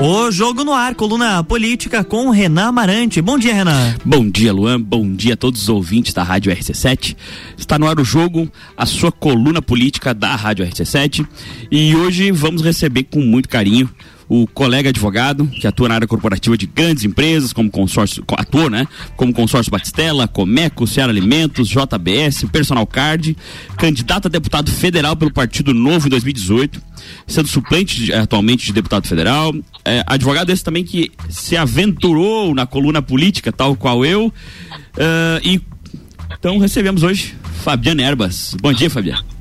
O Jogo no Ar, coluna política com Renan Amarante. Bom dia, Renan. Bom dia, Luan. Bom dia a todos os ouvintes da Rádio RC7. Está no ar o jogo, a sua coluna política da Rádio RC7. E hoje vamos receber com muito carinho o colega advogado, que atua na área corporativa de grandes empresas, como consórcio, atua, né? Como consórcio Batistela, Comeco, Ceará Alimentos, JBS, Personal Card, candidato a deputado federal pelo Partido Novo em 2018, sendo suplente de, atualmente de deputado federal. É, advogado esse também que se aventurou na coluna política, tal qual eu. Uh, e então recebemos hoje Fabiana Erbas. Bom dia, Fabiana.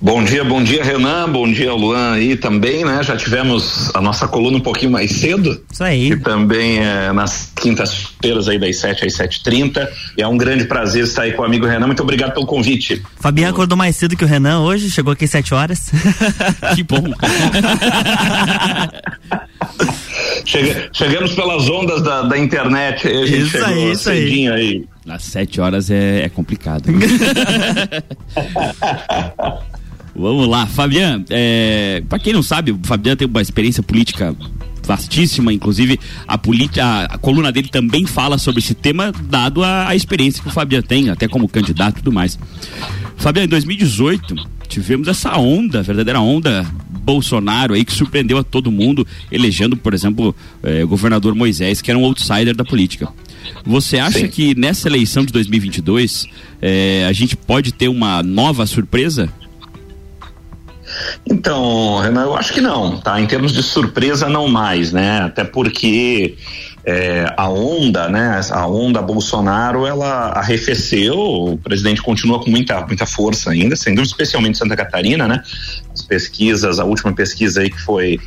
Bom dia, bom dia, Renan. Bom dia, Luan aí também, né? Já tivemos a nossa coluna um pouquinho mais cedo. Isso aí. E também é, nas quintas-feiras aí das 7 às 7h30. E é um grande prazer estar aí com o amigo Renan. Muito obrigado pelo convite. Fabiano acordou mais cedo que o Renan hoje, chegou aqui às 7 horas. que bom. Chega, chegamos pelas ondas da, da internet, a gente isso aí, isso aí. aí. Às sete horas é, é complicado. Vamos lá, Fabiano. É, para quem não sabe, o Fabiano tem uma experiência política vastíssima, inclusive a, política, a coluna dele também fala sobre esse tema, dado a, a experiência que o Fabiano tem, até como candidato e tudo mais. Fabiano, em 2018 tivemos essa onda, verdadeira onda Bolsonaro aí que surpreendeu a todo mundo, elegendo, por exemplo, eh, o governador Moisés, que era um outsider da política. Você acha Sim. que nessa eleição de 2022 eh, a gente pode ter uma nova surpresa? Então, Renan, eu acho que não, tá? Em termos de surpresa, não mais, né? Até porque é, a onda, né? A onda Bolsonaro, ela arrefeceu. O presidente continua com muita, muita força ainda, sem dúvida, especialmente Santa Catarina, né? As pesquisas, a última pesquisa aí que foi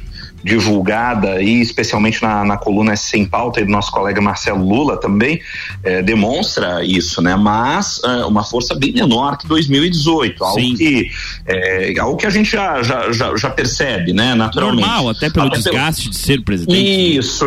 divulgada e especialmente na, na coluna Sem Pauta e do nosso colega Marcelo Lula também é, demonstra isso, né? Mas é, uma força bem menor que 2018, algo Sim. que é, algo que a gente já, já, já, já, percebe, né? Naturalmente. Normal, até pelo até desgaste pelo... de ser presidente. Isso,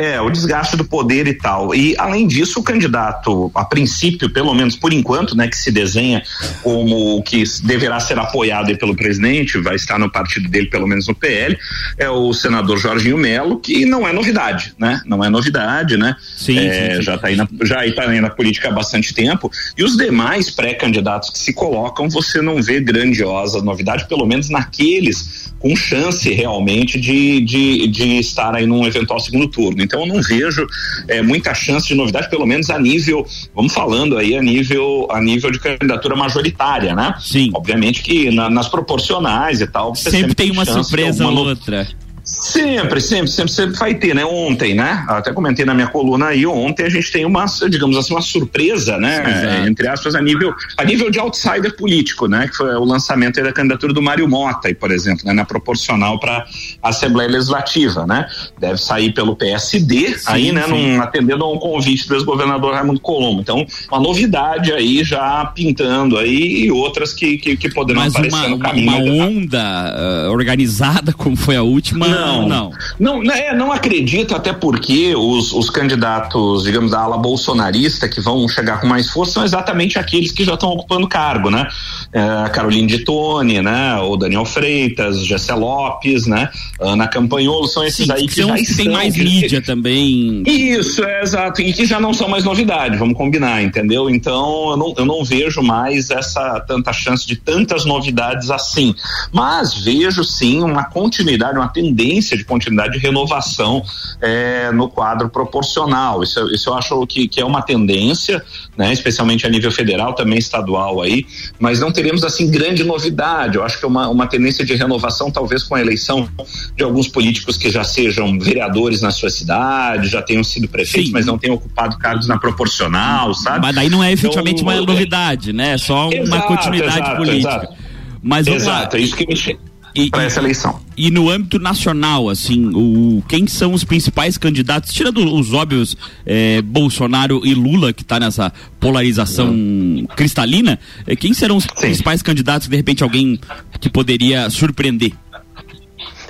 é, o desgaste do poder e tal. E além disso, o candidato, a princípio, pelo menos por enquanto, né, que se desenha como que deverá ser apoiado pelo presidente, vai estar no partido dele, pelo menos no PL, é o o senador Jorginho Melo, que não é novidade, né? Não é novidade, né? Sim, é, sim, sim. Já está aí, na, já aí tá aí na política há bastante tempo. E os demais pré-candidatos que se colocam, você não vê grandiosa novidade, pelo menos naqueles com chance realmente de, de, de estar aí num eventual segundo turno. Então eu não vejo é, muita chance de novidade, pelo menos a nível, vamos falando aí, a nível, a nível de candidatura majoritária, né? Sim. Obviamente que na, nas proporcionais e tal. Sempre, sempre, tem uma surpresa ou outra. Sempre, sempre, sempre, sempre vai ter, né? Ontem, né? Até comentei na minha coluna aí, ontem a gente tem uma, digamos assim, uma surpresa, né? É, entre aspas, a nível, a nível de outsider político, né? Que foi o lançamento da candidatura do Mário Mota, por exemplo, né? Na proporcional para a Assembleia Legislativa, né? Deve sair pelo PSD, sim, aí, né? Num, atendendo a um convite do ex-governador Raimundo Colombo. Então, uma novidade aí já pintando aí e outras que, que, que poderão Mas aparecer uma, no caminho. Uma onda uh, organizada como foi a última não, não. Não, é, não acredito, até porque os, os candidatos, digamos, da ala bolsonarista que vão chegar com mais força são exatamente aqueles que já estão ocupando cargo, né? É, Caroline de Tone, né? O Daniel Freitas, Gessé Lopes, né? Ana Campanholo, são esses Sim, aí que, que já tem estão, mais que, mídia também. Isso, é exato, e que já não são mais novidade, vamos combinar, entendeu? Então eu não, eu não vejo mais essa tanta chance de tantas novidades assim, mas vejo sim uma continuidade, uma tendência tendência de continuidade de renovação é, no quadro proporcional. Isso, isso eu acho que, que é uma tendência, né, especialmente a nível federal, também estadual aí, mas não teremos assim grande novidade. Eu acho que é uma, uma tendência de renovação, talvez com a eleição de alguns políticos que já sejam vereadores na sua cidade, já tenham sido prefeitos, Sim. mas não tenham ocupado cargos na proporcional, sabe? Mas daí não é efetivamente então, uma é novidade, né? É só exato, uma continuidade exato, política. Exato. Mas Exato, é isso que me para essa eleição. E no âmbito nacional, assim, o, quem são os principais candidatos, tirando os óbvios é, Bolsonaro e Lula, que está nessa polarização cristalina, é, quem serão os Sim. principais candidatos, de repente, alguém que poderia surpreender?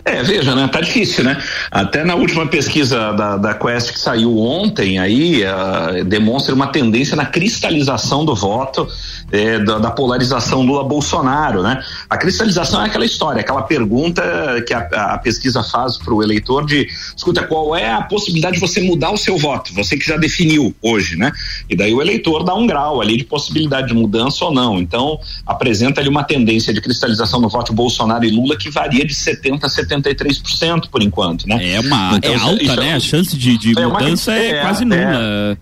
É, veja, né? Tá difícil, né? Até na última pesquisa da, da Quest que saiu ontem aí, uh, demonstra uma tendência na cristalização do voto é, da, da, polarização Lula-Bolsonaro, né? A cristalização é aquela história, aquela pergunta que a, a pesquisa faz para o eleitor de, escuta, qual é a possibilidade de você mudar o seu voto? Você que já definiu hoje, né? E daí o eleitor dá um grau ali de possibilidade de mudança ou não. Então, apresenta ali uma tendência de cristalização no voto Bolsonaro e Lula que varia de 70 a 73% por enquanto, né? É uma então, é alta, né? A chance de, de é mudança é, é, quase nula.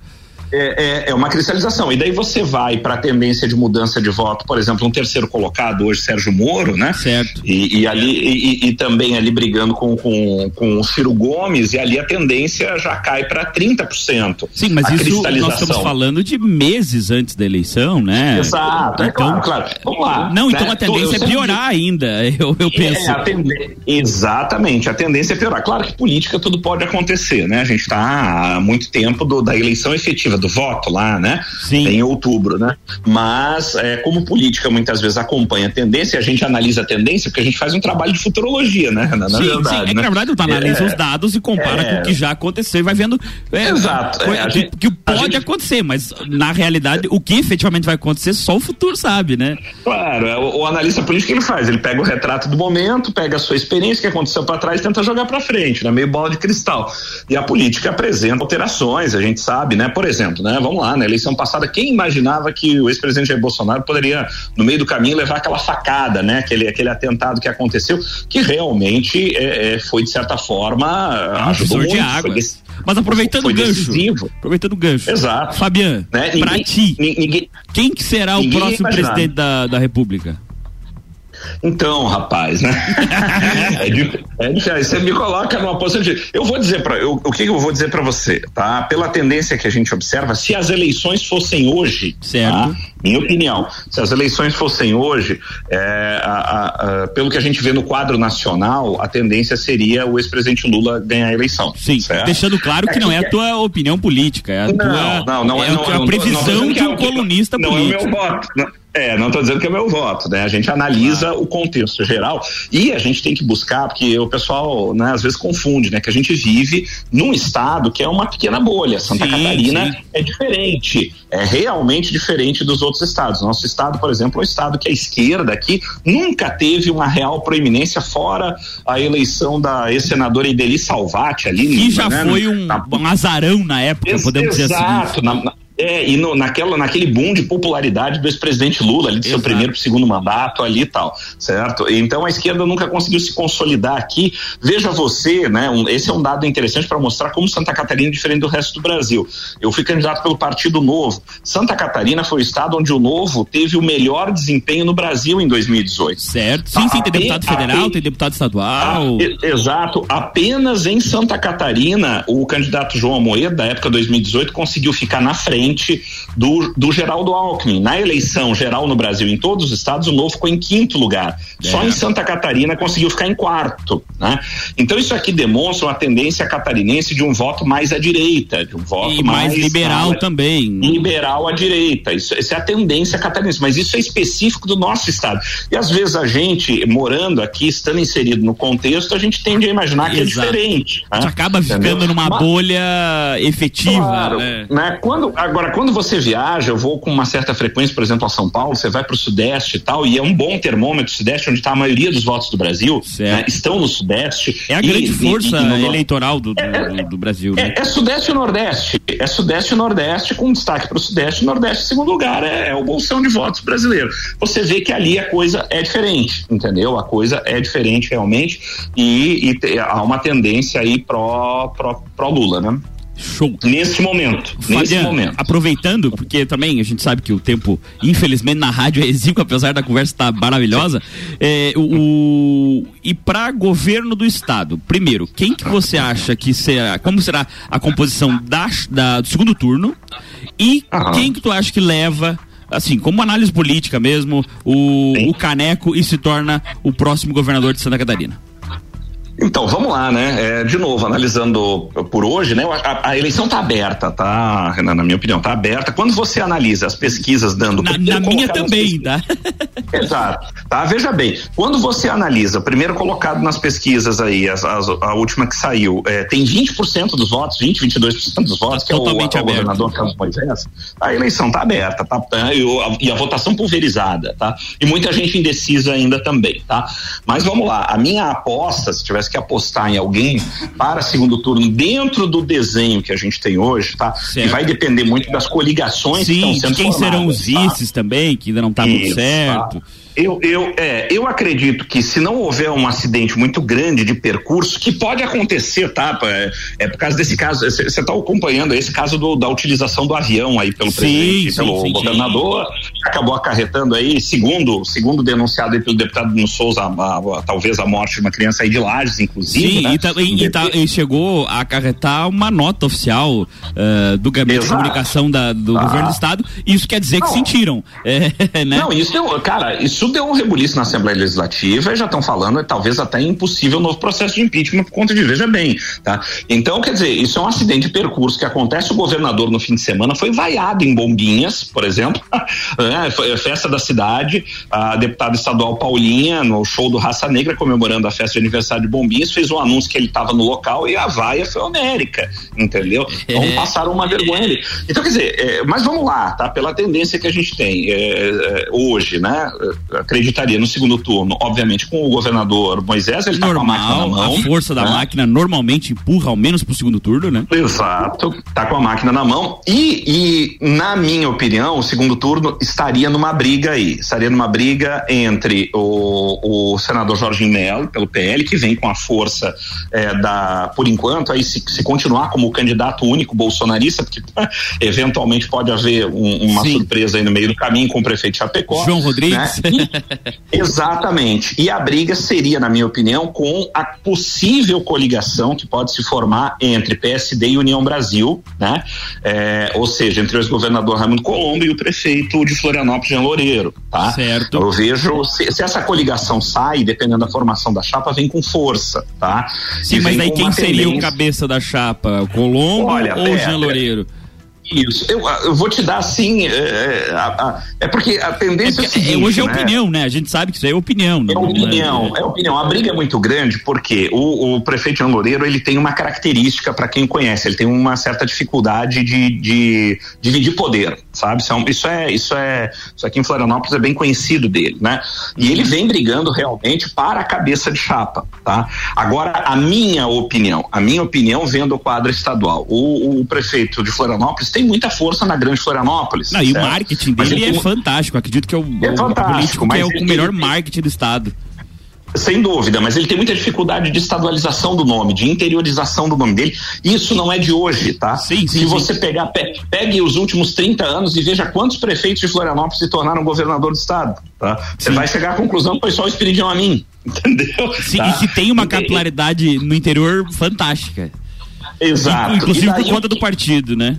É, é, é, é, uma cristalização. E daí você vai para a tendência de mudança de voto, por exemplo, um terceiro colocado hoje, Sérgio Moro, né? Certo. E, e ali e, e, também ali brigando com, com, com o Ciro Gomes, e ali a tendência já cai para 30%. Sim, mas isso nós estamos falando de meses antes da eleição, né? Exato, é então, claro, claro. Vamos lá. Não, então né? a tendência é piorar ainda, eu, eu é, penso. A tende... Exatamente, a tendência é piorar. Claro que política tudo pode acontecer, né? A gente está há muito tempo do, da eleição efetiva do voto lá, né? Sim. Em outubro, né? Mas é, como política muitas vezes acompanha a tendência, a gente analisa a tendência porque a gente faz um trabalho de futurologia, né? Na, sim, verdade, sim. É que, né? na verdade tu analisa é, os dados e compara é, com o que já aconteceu e vai vendo é, Exato, é, que, gente, que, pode gente, acontecer, mas na realidade o que efetivamente vai acontecer só o futuro sabe, né? Claro, o, o analista político ele faz, ele pega o retrato do momento, pega a sua experiência que aconteceu para trás e tenta jogar para frente, né? Meio bola de cristal. E a política apresenta alterações, a gente sabe, né? Por exemplo, exemplo, né? Vamos lá, na eleição passada, quem imaginava que o ex-presidente Jair Bolsonaro poderia, no meio do caminho, levar aquela facada, né? Aquele, aquele atentado que aconteceu, que realmente é, é foi, de certa forma, ah, ajudou muito. De água. Mas aproveitando o gancho. Decisivo. Aproveitando o gancho. Exato. Fabiano, né? pra ti, ninguém, quem que será o próximo presidente da, da República? Então, rapaz, né? é, diferente. É você me coloca numa posição de. Eu vou dizer para o que eu vou dizer para você, tá? Pela tendência que a gente observa, se as eleições fossem hoje, certo. Tá? minha opinião, se as eleições fossem hoje, é, a, a, a, pelo que a gente vê no quadro nacional, a tendência seria o ex-presidente Lula ganhar a eleição. Sim, certo? deixando claro que é não é a tua opinião política, é a não, tua. Não, não, é, não, é a previsão de um colunista não político. Não é o meu voto. É, não estou dizendo que é meu voto, né? A gente analisa ah. o contexto geral e a gente tem que buscar, porque o pessoal, né, às vezes confunde, né? Que a gente vive num estado que é uma pequena bolha. Santa sim, Catarina sim. é diferente, é realmente diferente dos outros estados. Nosso estado, por exemplo, é um estado que a esquerda aqui nunca teve uma real proeminência fora a eleição da ex-senadora Ideli Salvati ali. Que já né? foi um, um azarão na época, podemos dizer assim. Exato, é, e no, naquela, naquele boom de popularidade do ex-presidente Lula, ali do Exato. seu primeiro para segundo mandato, ali e tal, certo? Então a esquerda nunca conseguiu se consolidar aqui. Veja você, né? Um, esse é um dado interessante para mostrar como Santa Catarina é diferente do resto do Brasil. Eu fui candidato pelo Partido Novo. Santa Catarina foi o estado onde o Novo teve o melhor desempenho no Brasil em 2018. Certo. Sim, sim, tem deputado federal, tem deputado estadual. A, exato. Apenas em Santa Catarina, o candidato João Moeda, da época 2018, conseguiu ficar na frente frente do, do Geraldo Alckmin. Na eleição geral no Brasil, em todos os estados, o Novo ficou em quinto lugar. É. Só em Santa Catarina conseguiu ficar em quarto. Né? Então isso aqui demonstra uma tendência catarinense de um voto mais à direita, de um voto e mais, mais liberal ah, também. Liberal à direita. Isso, isso é a tendência catarinense, mas isso é específico do nosso estado. E às vezes a gente, morando aqui, estando inserido no contexto, a gente tende a imaginar que é Exato. é diferente. Né? A gente acaba Entendeu? ficando numa mas, bolha efetiva. Claro, né? né? Quando, Agora, quando você viaja, eu vou com uma certa frequência, por exemplo, a São Paulo, você vai para o Sudeste e tal, e é um bom termômetro, o Sudeste, onde está a maioria dos votos do Brasil, né, estão no Sudeste. É a e, grande força e, e eleitoral do, do, é, do, do Brasil. É, né? é, Sudeste e Nordeste. É Sudeste e Nordeste, com destaque para o Sudeste e Nordeste, em segundo lugar, é, é o bolsão de votos brasileiro. Você vê que ali a coisa é diferente, entendeu? A coisa é diferente realmente, e, e há uma tendência aí pró, pró, pró Lula, né? Show. Nesse momento. Fabiano, nesse momento. Aproveitando, porque também a gente sabe que o tempo, infelizmente, na rádio é exíguo, apesar da conversa estar tá maravilhosa. É, o, e para governo do estado, primeiro, quem que você acha que será, como será a composição da, da do segundo turno? E Aham. quem que tu acha que leva assim, como análise política mesmo, o, o Caneco e se torna o próximo governador de Santa Catarina? Então, vamos lá, né? É, de novo, analisando por hoje, né? A, a eleição está aberta, tá, Renan? Na minha opinião, está aberta. Quando você analisa as pesquisas dando. Na, na minha também, tá? Exato. Tá, veja bem, quando você analisa, primeiro colocado nas pesquisas aí, as, as, a última que saiu, é, tem 20% dos votos, 20, 22% dos votos, tá que é o, o governador Carlos Moisés, a eleição está aberta, tá? tá e, a, e a votação pulverizada, tá? E muita gente indecisa ainda também, tá? Mas vamos lá, a minha aposta, se tivesse que apostar em alguém para segundo turno dentro do desenho que a gente tem hoje, tá? Certo. E vai depender muito das coligações Sim, que estão sendo de quem formadas, serão os vices tá? também, que ainda não está muito certo. Tá? Eu, eu, é, eu acredito que se não houver um acidente muito grande de percurso, que pode acontecer, tá? É, é por causa desse caso, você está acompanhando esse caso do, da utilização do avião aí pelo sim, presidente, sim, pelo sim, governador, acabou acarretando aí, segundo, segundo denunciado aí pelo deputado no Souza, a, a, talvez a morte de uma criança aí de Lages, inclusive. Sim, né? e, tá, e, tá, e, chegou a acarretar uma nota oficial uh, do Gabinete Exato. de Comunicação da, do ah. governo do Estado, isso quer dizer não. que sentiram. É, né? Não, isso, cara, isso isso deu um rebuliço na Assembleia Legislativa e já estão falando, é talvez até impossível novo processo de impeachment por conta de, veja bem, tá? Então, quer dizer, isso é um acidente de percurso que acontece, o governador no fim de semana foi vaiado em Bombinhas, por exemplo, é, foi a festa da cidade, a deputada estadual Paulinha, no show do Raça Negra, comemorando a festa de aniversário de Bombinhas, fez um anúncio que ele estava no local e a vaia foi homérica, entendeu? Então é. passaram uma vergonha ali. Então, quer dizer, é, mas vamos lá, tá? Pela tendência que a gente tem é, é hoje, né? Acreditaria no segundo turno, obviamente, com o governador Moisés, ele Normal, tá com a máquina na mão. A força da né? máquina normalmente empurra ao menos pro segundo turno, né? Exato, tá com a máquina na mão. E, e na minha opinião, o segundo turno estaria numa briga aí. Estaria numa briga entre o, o senador Jorge Melo, pelo PL, que vem com a força é, da, por enquanto, aí se, se continuar como candidato único bolsonarista, porque eventualmente pode haver um, uma Sim. surpresa aí no meio do caminho com o prefeito Chapecó. João Rodrigues. Né? Exatamente. E a briga seria, na minha opinião, com a possível coligação que pode se formar entre PSD e União Brasil, né? É, ou seja, entre o ex-governador Raimundo Colombo e o prefeito de Florianópolis, Jean Loureiro, tá? Certo. Eu vejo, se, se, essa coligação sai, dependendo da formação da chapa, vem com força, tá? Sim, mas aí quem seria o cabeça da chapa? Colombo Olha, ou Jean Loureiro? Isso, eu, eu, vou te dar assim, é, é, é porque a tendência é, é, seguinte, Hoje é né? opinião, né? A gente sabe que isso é opinião. É opinião, é, é opinião. A briga é muito grande porque o, o prefeito João Loureiro ele tem uma característica para quem conhece, ele tem uma certa dificuldade de, de dividir poder, sabe? Isso é, isso é, isso é, isso aqui em Florianópolis é bem conhecido dele, né? E ele vem brigando realmente para a cabeça de chapa, tá? Agora, a minha opinião, a minha opinião vendo o quadro estadual, o, o prefeito de Florianópolis tem muita força na Grande Florianópolis. Não, e o marketing dele é fantástico. Acredito que é o, é político que é o melhor marketing do estado. Sem dúvida, mas ele tem muita dificuldade de estadualização do nome, de interiorização do nome dele. Isso não é de hoje, tá? Sim, sim, Se você pegar, pegue os últimos 30 anos e veja quantos prefeitos de Florianópolis se tornaram governador do estado, tá? Você vai chegar à conclusão que foi só o Espiridião a mim, entendeu? Sim, tá? e que tem uma capilaridade no interior fantástica. Exato. Inclusive por conta do partido, né?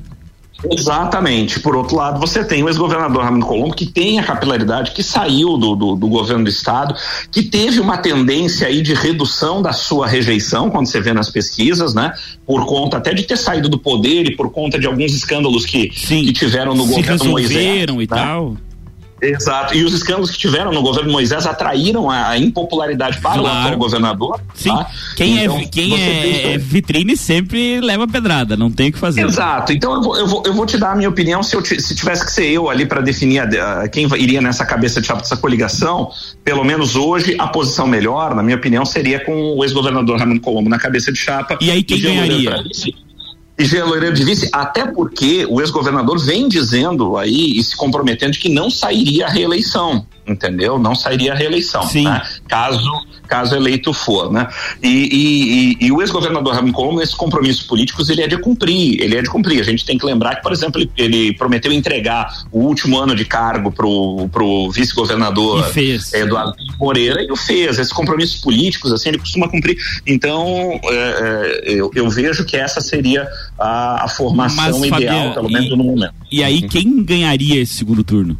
Exatamente. Por outro lado, você tem o ex-governador Ramiro Colombo, que tem a capilaridade, que saiu do, do, do, governo do estado, que teve uma tendência aí de redução da sua rejeição, quando você vê nas pesquisas, né? Por conta até de ter saído do poder e por conta de alguns escândalos que, que tiveram no Se governo Moisés. e né? tal. Exato. E os escândalos que tiveram no governo Moisés atraíram a impopularidade para claro. o atual governador. Sim. Tá? Quem, é então, é, quem é vitrine sempre leva pedrada, não tem o que fazer. Exato. Então eu vou, eu vou, eu vou te dar a minha opinião. Se, eu se tivesse que ser eu ali para definir a, a, quem iria nessa cabeça de chapa dessa coligação, pelo menos hoje, a posição melhor, na minha opinião, seria com o ex-governador Ramon Colombo na cabeça de chapa. E aí quem ganharia? E Loureiro de vice, até porque o ex-governador vem dizendo aí e se comprometendo que não sairia a reeleição, entendeu? Não sairia a reeleição, né? Caso caso eleito for, né? E, e, e, e o ex-governador Ramon Colombo, nesses compromissos políticos, ele é de cumprir, ele é de cumprir. A gente tem que lembrar que, por exemplo, ele, ele prometeu entregar o último ano de cargo pro, pro vice-governador Eduardo Moreira e o fez. Esses compromissos políticos, assim, ele costuma cumprir. Então, é, é, eu, eu, vejo que essa seria a, a formação Mas, ideal, Fabiano, pelo menos no momento. E aí, quem ganharia esse segundo turno?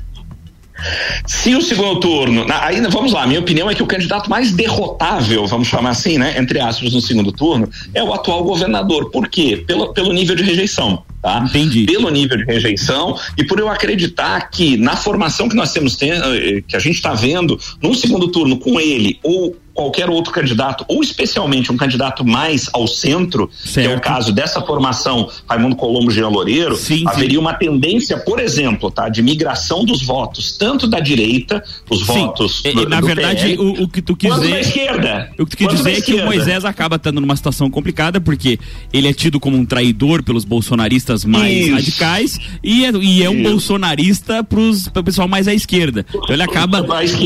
Se o segundo turno, aí vamos lá, minha opinião é que o candidato mais derrotável, vamos chamar assim, né, entre aspas, no segundo turno, é o atual governador. Por quê? Pelo, pelo nível de rejeição. Tá? Entendi. Pelo nível de rejeição e por eu acreditar que na formação que nós temos, eh, que a gente está vendo, num segundo turno com ele ou qualquer outro candidato, ou especialmente um candidato mais ao centro, certo. que é o caso dessa formação Raimundo Colombo Jean Loureiro, sim, haveria sim. uma tendência, por exemplo, tá, de migração dos votos, tanto da direita, os sim. votos. E, do, na do verdade, PL, o, o, que tu quis dizer. da esquerda. O que tu quis dizer é que o Moisés acaba estando numa situação complicada, porque ele é tido como um traidor pelos bolsonaristas mais Isso. radicais e é, e é um Isso. bolsonarista para o pessoal mais à esquerda. Então ele acaba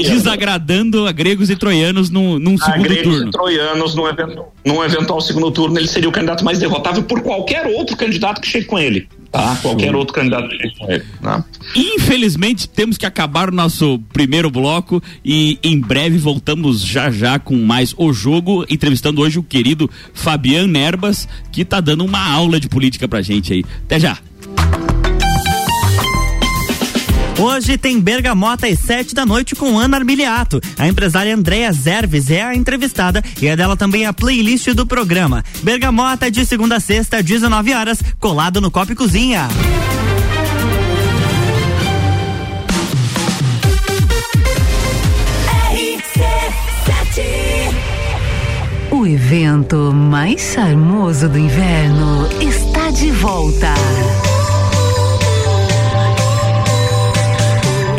desagradando a gregos e troianos no, num segundo turno. Troianos num, evento, num eventual segundo turno, ele seria o candidato mais derrotável por qualquer outro candidato que chegue com ele. Tá? Qualquer outro candidato que chegue com ele. Tá? Infelizmente, temos que acabar o nosso primeiro bloco e em breve voltamos já já com mais o jogo, entrevistando hoje o querido Fabian Nerbas, que está dando uma aula de política pra gente aí. Até já! Hoje tem Bergamota às sete da noite com Ana Armiliato. A empresária Andréa Zerves é a entrevistada e é dela também a playlist do programa. Bergamota de segunda a sexta, 19 horas, colado no Copo Cozinha. O evento mais charmoso do inverno está de volta.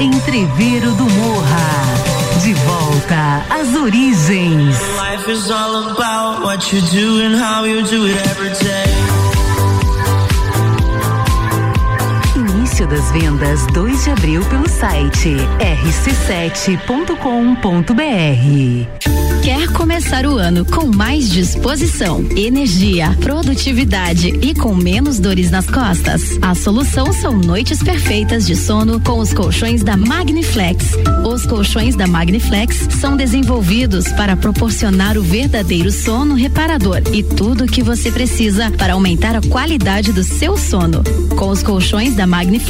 Entreveiro do Morra. De volta às origens. Life is all about what you do and how you do it every day. Início das vendas 2 de abril pelo site rc7.com.br. Quer começar o ano com mais disposição, energia, produtividade e com menos dores nas costas? A solução são noites perfeitas de sono com os colchões da Magniflex. Os colchões da Magniflex são desenvolvidos para proporcionar o verdadeiro sono reparador e tudo o que você precisa para aumentar a qualidade do seu sono. Com os colchões da Magniflex,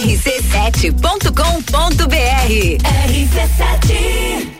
rc7.com.br. RC7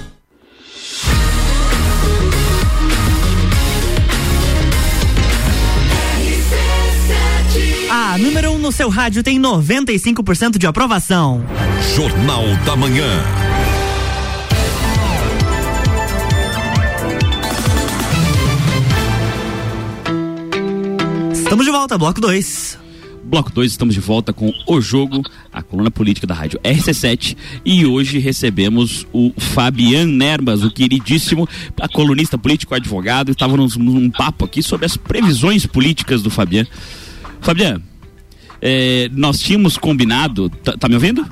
A número 1 um no seu rádio tem 95% de aprovação. Jornal da Manhã. Estamos de volta, bloco 2. Bloco 2, estamos de volta com o jogo, a coluna política da rádio RC7. E hoje recebemos o Fabian Nerbas, o queridíssimo, a colunista político, advogado. Estávamos num, num papo aqui sobre as previsões políticas do Fabian. Fabian, é, nós tínhamos combinado. Tá, tá me ouvindo?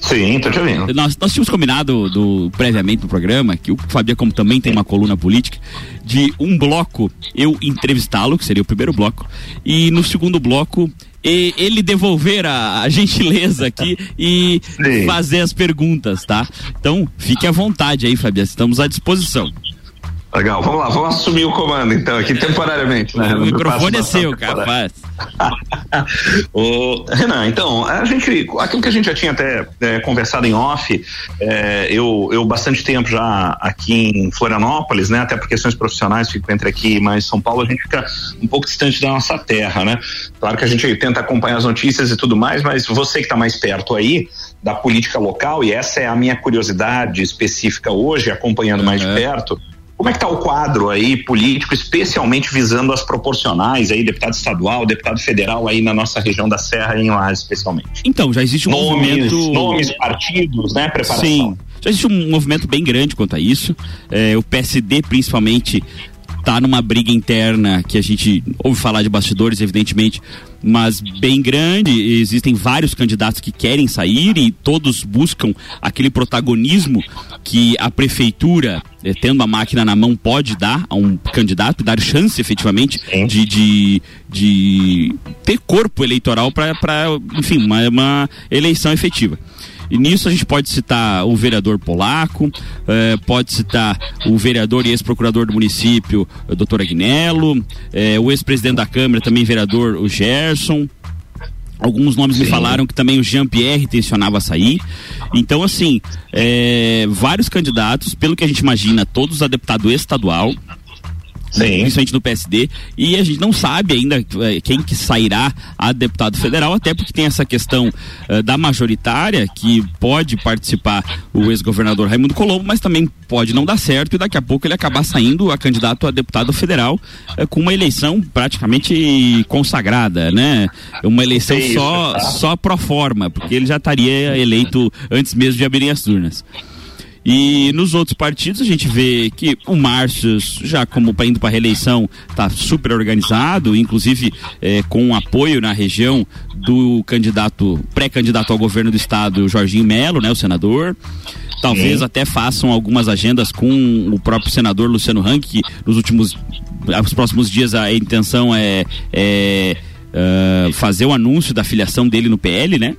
Sim, tô te ouvindo. Nós, nós tínhamos combinado do, previamente no programa, que o Fabian, como também tem uma coluna política, de um bloco eu entrevistá-lo, que seria o primeiro bloco, e no segundo bloco e ele devolver a, a gentileza aqui e Sim. fazer as perguntas, tá? Então, fique à vontade aí, Fabiano, estamos à disposição. Legal, vamos lá, vamos assumir o comando então, aqui temporariamente, né? O microfone é seu, capaz. o, Renan, então, a gente, aquilo que a gente já tinha até é, conversado em off, é, eu, eu bastante tempo já aqui em Florianópolis, né? Até por questões profissionais, fico entre aqui e mais São Paulo, a gente fica um pouco distante da nossa terra, né? Claro que a gente tenta acompanhar as notícias e tudo mais, mas você que está mais perto aí, da política local, e essa é a minha curiosidade específica hoje, acompanhando uhum. mais de perto, como é que está o quadro aí político, especialmente visando as proporcionais aí, deputado estadual, deputado federal aí na nossa região da Serra em lá especialmente? Então, já existe um nomes, movimento... Nomes, partidos, né? Preparação. Sim, já existe um movimento bem grande quanto a isso. É, o PSD, principalmente, tá numa briga interna que a gente ouve falar de bastidores, evidentemente, mas bem grande. Existem vários candidatos que querem sair e todos buscam aquele protagonismo que a prefeitura, eh, tendo a máquina na mão, pode dar a um candidato, dar chance efetivamente de, de, de ter corpo eleitoral para, enfim, uma, uma eleição efetiva. E nisso a gente pode citar o vereador polaco, eh, pode citar o vereador e ex-procurador do município, o doutor Agnello, eh, o ex-presidente da Câmara, também vereador, o Gerson. Alguns nomes Sim. me falaram que também o Jean-Pierre tensionava sair. Então, assim, eh, vários candidatos, pelo que a gente imagina, todos a deputado estadual, Sim. principalmente no PSD, e a gente não sabe ainda eh, quem que sairá a deputado federal, até porque tem essa questão uh, da majoritária, que pode participar o ex-governador Raimundo Colombo, mas também pode não dar certo e daqui a pouco ele acabar saindo a candidato a deputado federal uh, com uma eleição praticamente consagrada, né? Uma eleição só, só pro forma, porque ele já estaria eleito antes mesmo de abrirem as turnas. E nos outros partidos a gente vê que o Márcio, já como indo para reeleição, está super organizado, inclusive é, com apoio na região do candidato, pré-candidato ao governo do estado, Jorginho Melo, né, o senador. Talvez Sim. até façam algumas agendas com o próprio senador Luciano Rank, que nos últimos, nos próximos dias a intenção é, é uh, fazer o anúncio da filiação dele no PL, né?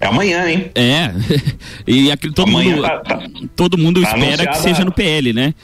É amanhã, hein? É. E aquilo, todo amanhã mundo, tá, tá, todo mundo tá espera que seja no PL, né?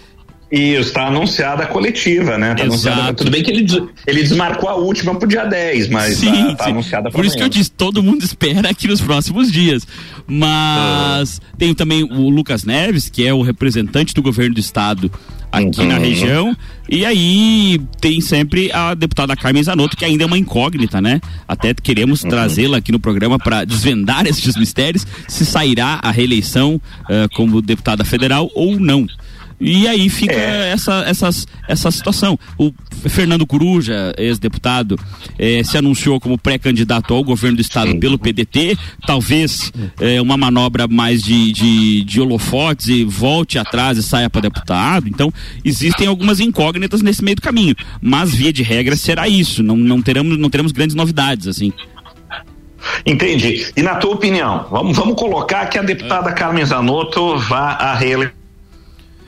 Isso, está anunciada a coletiva, né? Tá anunciada, tudo bem que ele, ele desmarcou a última pro dia 10, mas sim, tá, tá anunciada Por isso que eu disse, todo mundo espera aqui nos próximos dias. Mas ah. tem também o Lucas Neves, que é o representante do governo do estado aqui uhum. na região. E aí tem sempre a deputada Carmen Zanotto, que ainda é uma incógnita, né? Até queremos uhum. trazê-la aqui no programa para desvendar esses mistérios, se sairá a reeleição uh, como deputada federal ou não. E aí fica é. essa, essas, essa situação. O Fernando Coruja, ex-deputado, eh, se anunciou como pré-candidato ao governo do estado Sim. pelo PDT. Talvez eh, uma manobra mais de, de, de holofotes e volte atrás e saia para deputado. Então, existem algumas incógnitas nesse meio do caminho. Mas, via de regra, será isso. Não, não, teremos, não teremos grandes novidades, assim. Entendi. E na tua opinião, vamos, vamos colocar que a deputada Carmen Zanotto vá à reeleição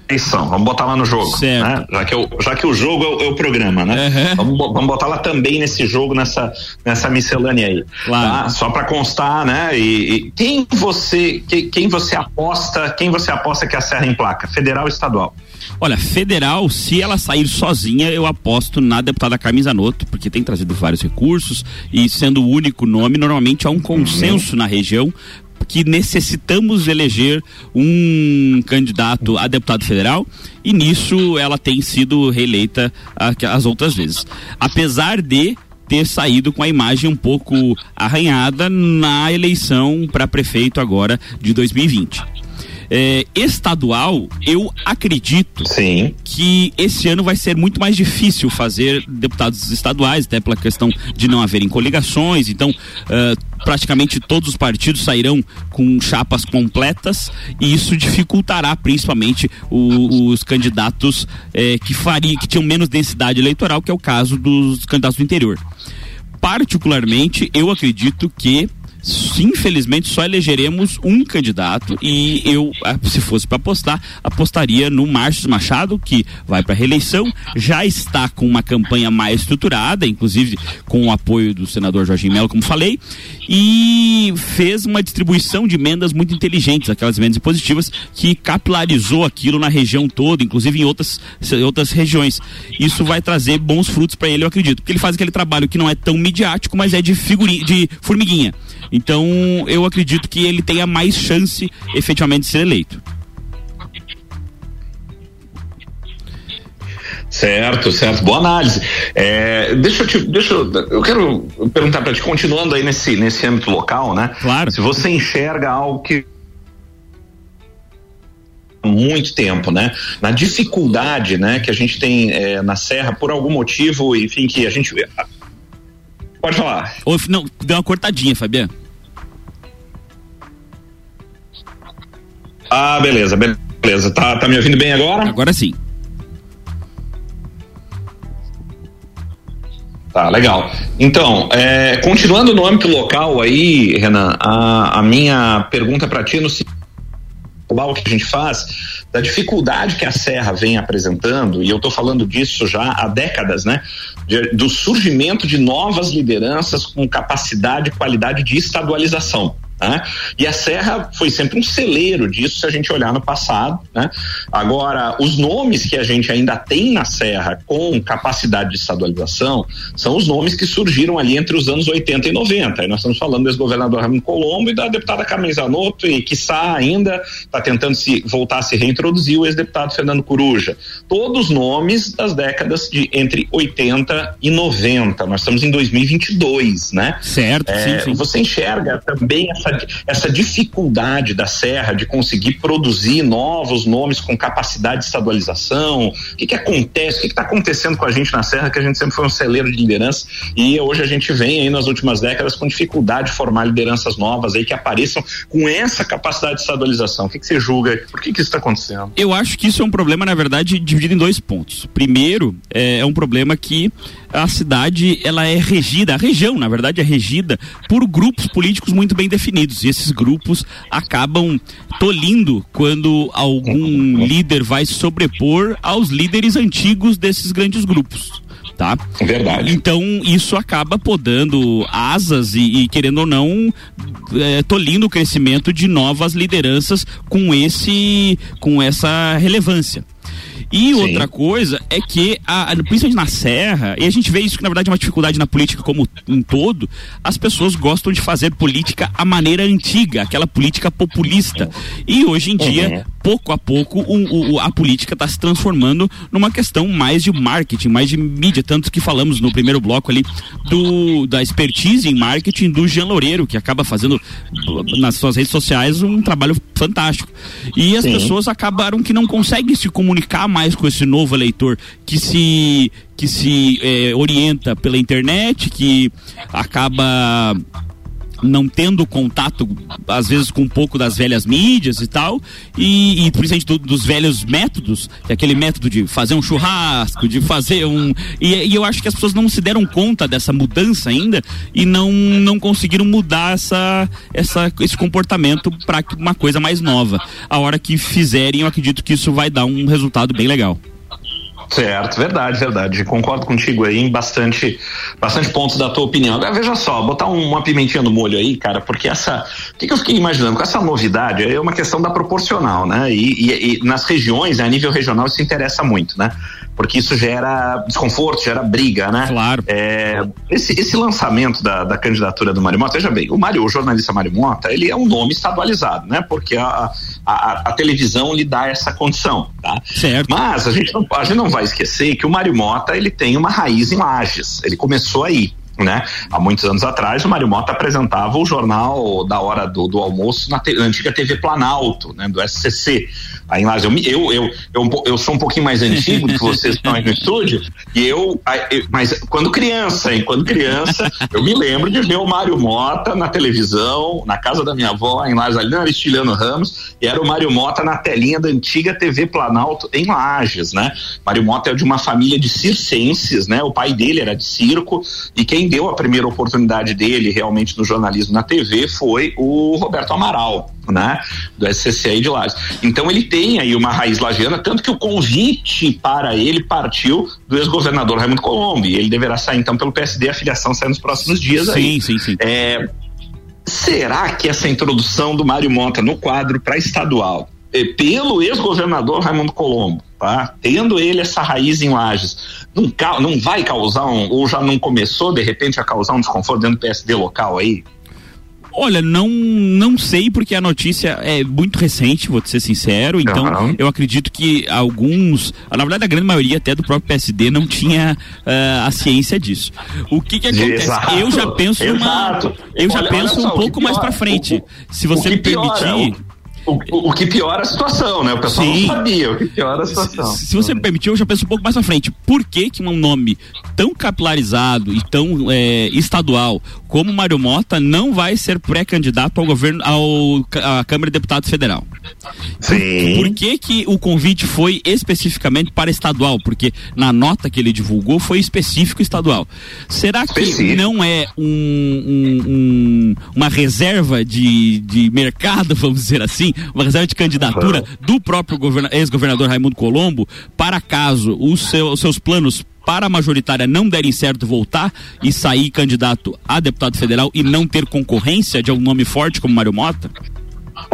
eleição, vamos botar lá no jogo, né? já, que o, já que o jogo é o, é o programa, né? Uhum. Vamos, vamos botar lá também nesse jogo, nessa, nessa miscelânea aí, claro. tá? Só para constar, né? E, e, quem você quem, quem, você aposta, quem você aposta que acerra em placa, federal ou estadual? Olha, federal, se ela sair sozinha, eu aposto na deputada Carmen Zanotto, porque tem trazido vários recursos e sendo o único nome, normalmente há um consenso uhum. na região que necessitamos eleger um candidato a deputado federal e nisso ela tem sido reeleita as outras vezes. Apesar de ter saído com a imagem um pouco arranhada na eleição para prefeito agora de 2020 é, estadual, eu acredito Sim. que esse ano vai ser muito mais difícil fazer deputados estaduais, até pela questão de não haverem coligações. Então, uh, praticamente todos os partidos sairão com chapas completas e isso dificultará principalmente o, os candidatos eh, que faria, que tinham menos densidade eleitoral, que é o caso dos candidatos do interior. Particularmente, eu acredito que infelizmente só elegeremos um candidato e eu, ah, se fosse para apostar, apostaria no Márcio Machado, que vai para reeleição, já está com uma campanha mais estruturada, inclusive com o apoio do senador Jorginho Melo, como falei, e fez uma distribuição de emendas muito inteligentes, aquelas emendas positivas que capilarizou aquilo na região toda, inclusive em outras, outras regiões. Isso vai trazer bons frutos para ele, eu acredito, porque ele faz aquele trabalho que não é tão midiático, mas é de, figurinha, de formiguinha. Então, eu acredito que ele tenha mais chance efetivamente de ser eleito. Certo, certo. Boa análise. É, deixa eu te, deixa eu, eu quero perguntar para ti, continuando aí nesse, nesse âmbito local, né? Claro. Se você enxerga algo que muito tempo, né? Na dificuldade, né, que a gente tem é, na Serra por algum motivo, enfim, que a gente pode falar. Não, deu uma cortadinha, Fabiano. Ah, beleza, beleza. Tá, tá me ouvindo bem agora? Agora sim. Tá, legal. Então, é, continuando no âmbito local aí, Renan, a, a minha pergunta para ti é no global que a gente faz, da dificuldade que a Serra vem apresentando, e eu estou falando disso já há décadas, né? De, do surgimento de novas lideranças com capacidade e qualidade de estadualização. Né? E a Serra foi sempre um celeiro disso, se a gente olhar no passado. Né? Agora, os nomes que a gente ainda tem na Serra com capacidade de estadualização são os nomes que surgiram ali entre os anos 80 e 90. Aí nós estamos falando do ex-governador Ramon Colombo e da deputada Carmen Zanotto, e que está ainda está tentando se voltar a se reintroduzir o ex-deputado Fernando Coruja. Todos nomes das décadas de entre 80 e 90. Nós estamos em 2022, né? Certo, é, sim, sim. Você enxerga também essa essa, essa dificuldade da Serra de conseguir produzir novos nomes com capacidade de estadualização? O que, que acontece? O que está acontecendo com a gente na Serra, que a gente sempre foi um celeiro de liderança e hoje a gente vem aí nas últimas décadas com dificuldade de formar lideranças novas aí que apareçam com essa capacidade de estadualização. O que, que você julga? Por que, que isso está acontecendo? Eu acho que isso é um problema, na verdade, dividido em dois pontos. Primeiro, é, é um problema que a cidade ela é regida, a região, na verdade, é regida por grupos políticos muito bem definidos. E esses grupos acabam tolindo quando algum líder vai sobrepor aos líderes antigos desses grandes grupos tá? Verdade. Então isso acaba podando asas e, e querendo ou não é, tolindo o crescimento de novas lideranças com esse com essa relevância. E Sim. outra coisa é que, a, principalmente na Serra, e a gente vê isso que na verdade é uma dificuldade na política como um todo, as pessoas gostam de fazer política à maneira antiga, aquela política populista. E hoje em dia, uhum. Pouco a pouco, o, o, a política está se transformando numa questão mais de marketing, mais de mídia, tanto que falamos no primeiro bloco ali do, da expertise em marketing do Jean Loureiro, que acaba fazendo nas suas redes sociais um trabalho fantástico. E as Sim. pessoas acabaram que não conseguem se comunicar mais com esse novo eleitor que se que se é, orienta pela internet, que acaba não tendo contato, às vezes, com um pouco das velhas mídias e tal, e, e principalmente do, dos velhos métodos, que é aquele método de fazer um churrasco, de fazer um. E, e, eu acho que as pessoas não se deram conta dessa mudança ainda e não, não conseguiram mudar essa, essa, esse comportamento para uma coisa mais nova. A hora que fizerem, eu acredito que isso vai dar um resultado bem legal. Certo, verdade, verdade. Concordo contigo aí em bastante, bastante pontos da tua opinião. Agora veja só, botar uma pimentinha no molho aí, cara, porque essa. O que, que eu fiquei imaginando? Com essa novidade é uma questão da proporcional, né? E, e, e nas regiões, a nível regional, isso interessa muito, né? porque isso gera desconforto, gera briga, né? Claro. É, esse, esse lançamento da, da candidatura do Mário Mota, veja bem, o Mário, o jornalista Mário Mota, ele é um nome estadualizado, né? Porque a, a, a televisão lhe dá essa condição, tá? Certo. Mas a gente, não, a gente não vai esquecer que o Mário Mota, ele tem uma raiz em Lages, ele começou aí. Né? Há muitos anos atrás, o Mário Mota apresentava o jornal da hora do, do almoço na, te, na antiga TV Planalto, né? Do SCC aí em Lages. Eu, eu, eu, eu, sou um pouquinho mais antigo do que vocês estão aí no estúdio, e eu, mas quando criança, hein, quando criança, eu me lembro de ver o Mário Mota na televisão, na casa da minha avó, em Lages, ali na Aristiliano Ramos, e era o Mário Mota na telinha da antiga TV Planalto em Lages, né? Mário Mota é de uma família de circenses, né? O pai dele era de circo, e quem deu a primeira oportunidade dele realmente no jornalismo na TV foi o Roberto Amaral, né? Do SCCI de Lages. Então ele tem aí uma raiz lagiana, tanto que o convite para ele partiu do ex-governador Raimundo Colombo. E ele deverá sair então pelo PSD, a filiação sai nos próximos dias sim, aí. Sim, sim, é, será que essa introdução do Mário Monta no quadro para estadual, é, pelo ex-governador Raimundo Colombo, tá? Tendo ele essa raiz em Lages, não, não vai causar um, ou já não começou de repente a causar um desconforto dentro do PSD local aí? Olha, não não sei porque a notícia é muito recente, vou te ser sincero. Então, uhum. eu acredito que alguns, na verdade a grande maioria até do próprio PSD não tinha uh, a ciência disso. O que que acontece? Exato, eu já penso exato. uma, eu já olha, penso olha só, um pouco mais para frente. O, Se você me permitir, o, o, que piora a situação, né? O pessoal Sim. não sabia o que piora a situação. Se, se você me permitir, eu já penso um pouco mais pra frente. Por que, que um nome tão capilarizado e tão é, estadual como Mário Mota não vai ser pré-candidato ao governo, ao, à Câmara de Deputados Federal? Sim. Por, por que, que o convite foi especificamente para estadual? Porque na nota que ele divulgou foi específico estadual. Será que específico. não é um, um, um, uma reserva de, de mercado, vamos dizer assim, uma reserva de candidatura uhum. do próprio ex-governador Raimundo Colombo, para caso os, seu, os seus planos para a majoritária não derem certo voltar e sair candidato a deputado federal e não ter concorrência de um nome forte como Mário Mota?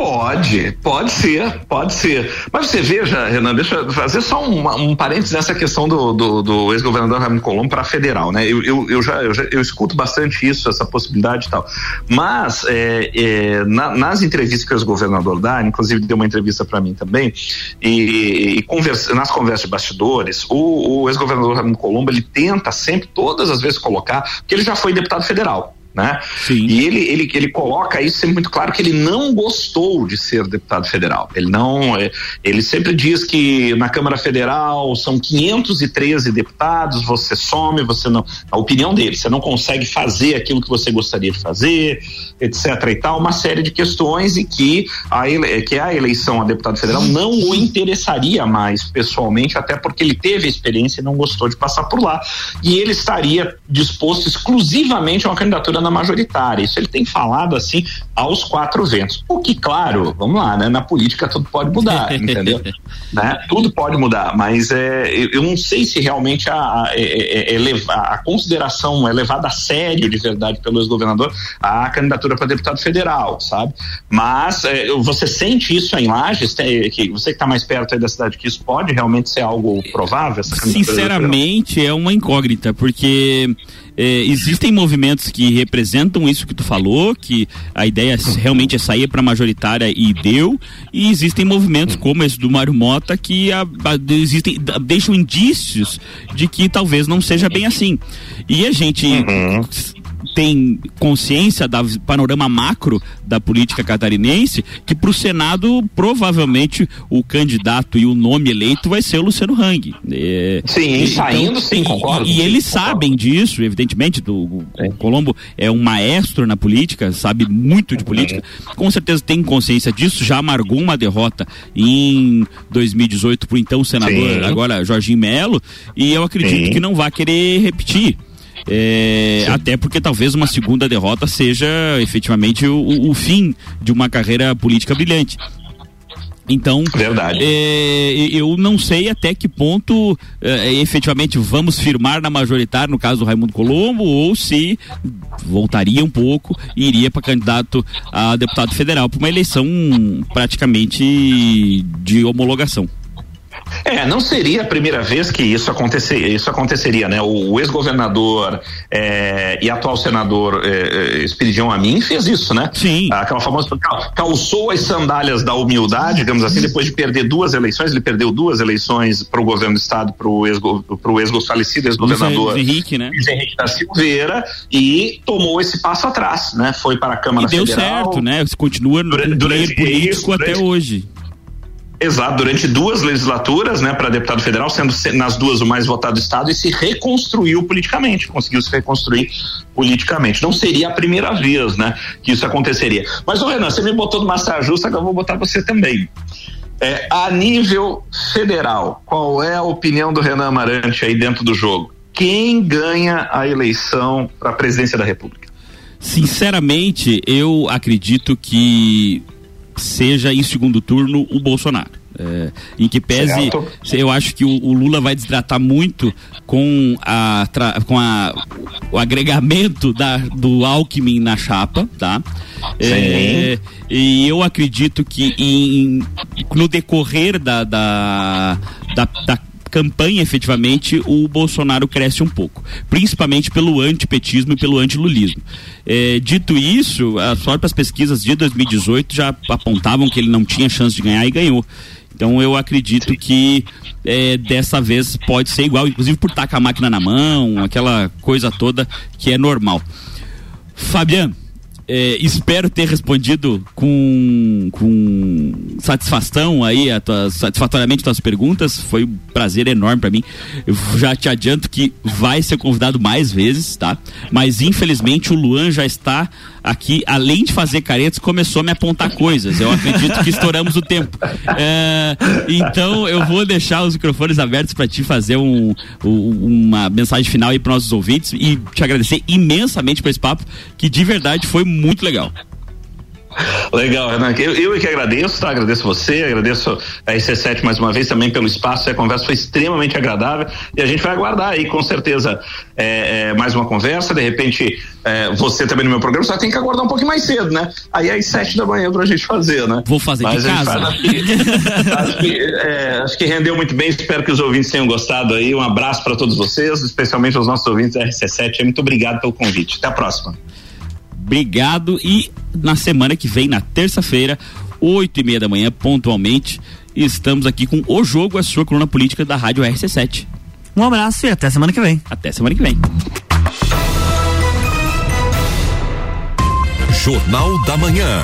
Pode, pode ser, pode ser. Mas você veja, Renan, deixa eu fazer só um, um parênteses nessa questão do, do, do ex-governador Raimundo Colombo para federal, né? Eu, eu, eu, já, eu já eu escuto bastante isso, essa possibilidade e tal. Mas é, é, na, nas entrevistas que o ex-governador dá, inclusive deu uma entrevista para mim também, e, e conversa, nas conversas de bastidores, o, o ex-governador Raimundo Colombo ele tenta sempre, todas as vezes, colocar que ele já foi deputado federal né? Sim. E ele, ele, ele coloca isso sempre muito claro que ele não gostou de ser deputado federal. Ele não, é, ele sempre diz que na Câmara Federal são 513 deputados, você some, você não, a opinião dele, você não consegue fazer aquilo que você gostaria de fazer, etc e tal, uma série de questões e que a, ele, que a eleição a deputado federal não o interessaria mais pessoalmente, até porque ele teve experiência e não gostou de passar por lá. E ele estaria disposto exclusivamente a uma candidatura na majoritária. Isso ele tem falado assim aos quatro ventos. O que, claro, vamos lá, né? Na política tudo pode mudar, entendeu? né? Tudo pode mudar, mas é, eu não sei se realmente a, a, é, é, é a consideração é levada a sério de verdade pelo ex-governador a candidatura para deputado federal, sabe? Mas é, você sente isso em Lages, que você que está mais perto aí da cidade, que isso pode realmente ser algo provável? Sinceramente, é uma incógnita, porque é, existem movimentos que representam isso que tu falou, que a ideia realmente é sair para majoritária e deu, e existem movimentos como esse do Mário Mota que a, a, existem, deixam indícios de que talvez não seja bem assim. E a gente uhum tem consciência do panorama macro da política catarinense, que para o Senado provavelmente o candidato e o nome eleito vai ser o Luciano Hang. É, sim, então, saindo sim, concordo. E, e eles concordo. sabem disso, evidentemente, do, o Colombo é um maestro na política, sabe muito de política, com certeza tem consciência disso, já amargou uma derrota em 2018 para o então senador, sim. agora Jorginho Melo, e eu acredito sim. que não vai querer repetir. É, até porque talvez uma segunda derrota seja efetivamente o, o, fim de uma carreira política brilhante. Então. É, eu não sei até que ponto é, efetivamente vamos firmar na majoritária, no caso do Raimundo Colombo, ou se voltaria um pouco e iria para candidato a deputado federal para uma eleição praticamente de homologação. É, não seria a primeira vez que isso, acontecer, isso aconteceria, né? O, o ex-governador é, e atual senador é, é Espiridião Amin fez isso, né? Sim. Aquela famosa calçou as sandálias da humildade, digamos assim, depois de perder duas eleições, ele perdeu duas eleições para o governo do estado, para o ex, ex ex-governador Henrique, né? Henrique da Silveira e tomou esse passo atrás, né? Foi para a Câmara e deu Federal. certo, né? Continua no durante, durante político isso, até durante, hoje. Exato, durante duas legislaturas, né, para deputado federal, sendo nas duas o mais votado do estado e se reconstruiu politicamente, conseguiu se reconstruir politicamente. Não seria a primeira vez, né, que isso aconteceria. Mas, ô Renan, você me botou numa saia justa, que eu vou botar você também. É, a nível federal, qual é a opinião do Renan Amarante aí dentro do jogo? Quem ganha a eleição para a presidência da República? Sinceramente, eu acredito que seja em segundo turno o Bolsonaro. É, em que pese, eu acho que o, o, Lula vai desidratar muito com, a, com a, o agregamento da, do Alckmin na chapa, tá? É, e eu acredito que em, no decorrer da, da, da, da campanha, efetivamente, o Bolsonaro cresce um pouco, principalmente pelo antipetismo e pelo antilulismo. É, dito isso, as próprias pesquisas de 2018 já apontavam que ele não tinha chance de ganhar e ganhou. Então eu acredito que é, dessa vez pode ser igual, inclusive por estar com a máquina na mão, aquela coisa toda que é normal. Fabiano, é, espero ter respondido com, com satisfação aí, a tua, satisfatoriamente tuas perguntas. Foi um prazer enorme para mim. Eu já te adianto que vai ser convidado mais vezes, tá? Mas infelizmente o Luan já está aqui, além de fazer caretas, começou a me apontar coisas. Eu acredito que estouramos o tempo. É, então eu vou deixar os microfones abertos para te fazer um, um, uma mensagem final aí para nossos ouvintes e te agradecer imensamente por esse papo, que de verdade foi muito legal. Legal, Renan. Eu, eu que agradeço, tá? Agradeço você, agradeço a IC7 mais uma vez também pelo espaço. A conversa foi extremamente agradável e a gente vai aguardar aí, com certeza, é, é, mais uma conversa. De repente, é, você também no meu programa, só tem que aguardar um pouquinho mais cedo, né? Aí às sete da manhã pra gente fazer, né? Vou fazer Mas de casa. Faz, acho, que, acho, que, é, acho que rendeu muito bem. Espero que os ouvintes tenham gostado aí. Um abraço para todos vocês, especialmente aos nossos ouvintes da RC7. Muito obrigado pelo convite. Até a próxima. Obrigado e na semana que vem, na terça-feira, oito e meia da manhã, pontualmente, estamos aqui com o jogo, a sua coluna política da Rádio RC7. Um abraço e até semana que vem. Até semana que vem. Jornal da Manhã.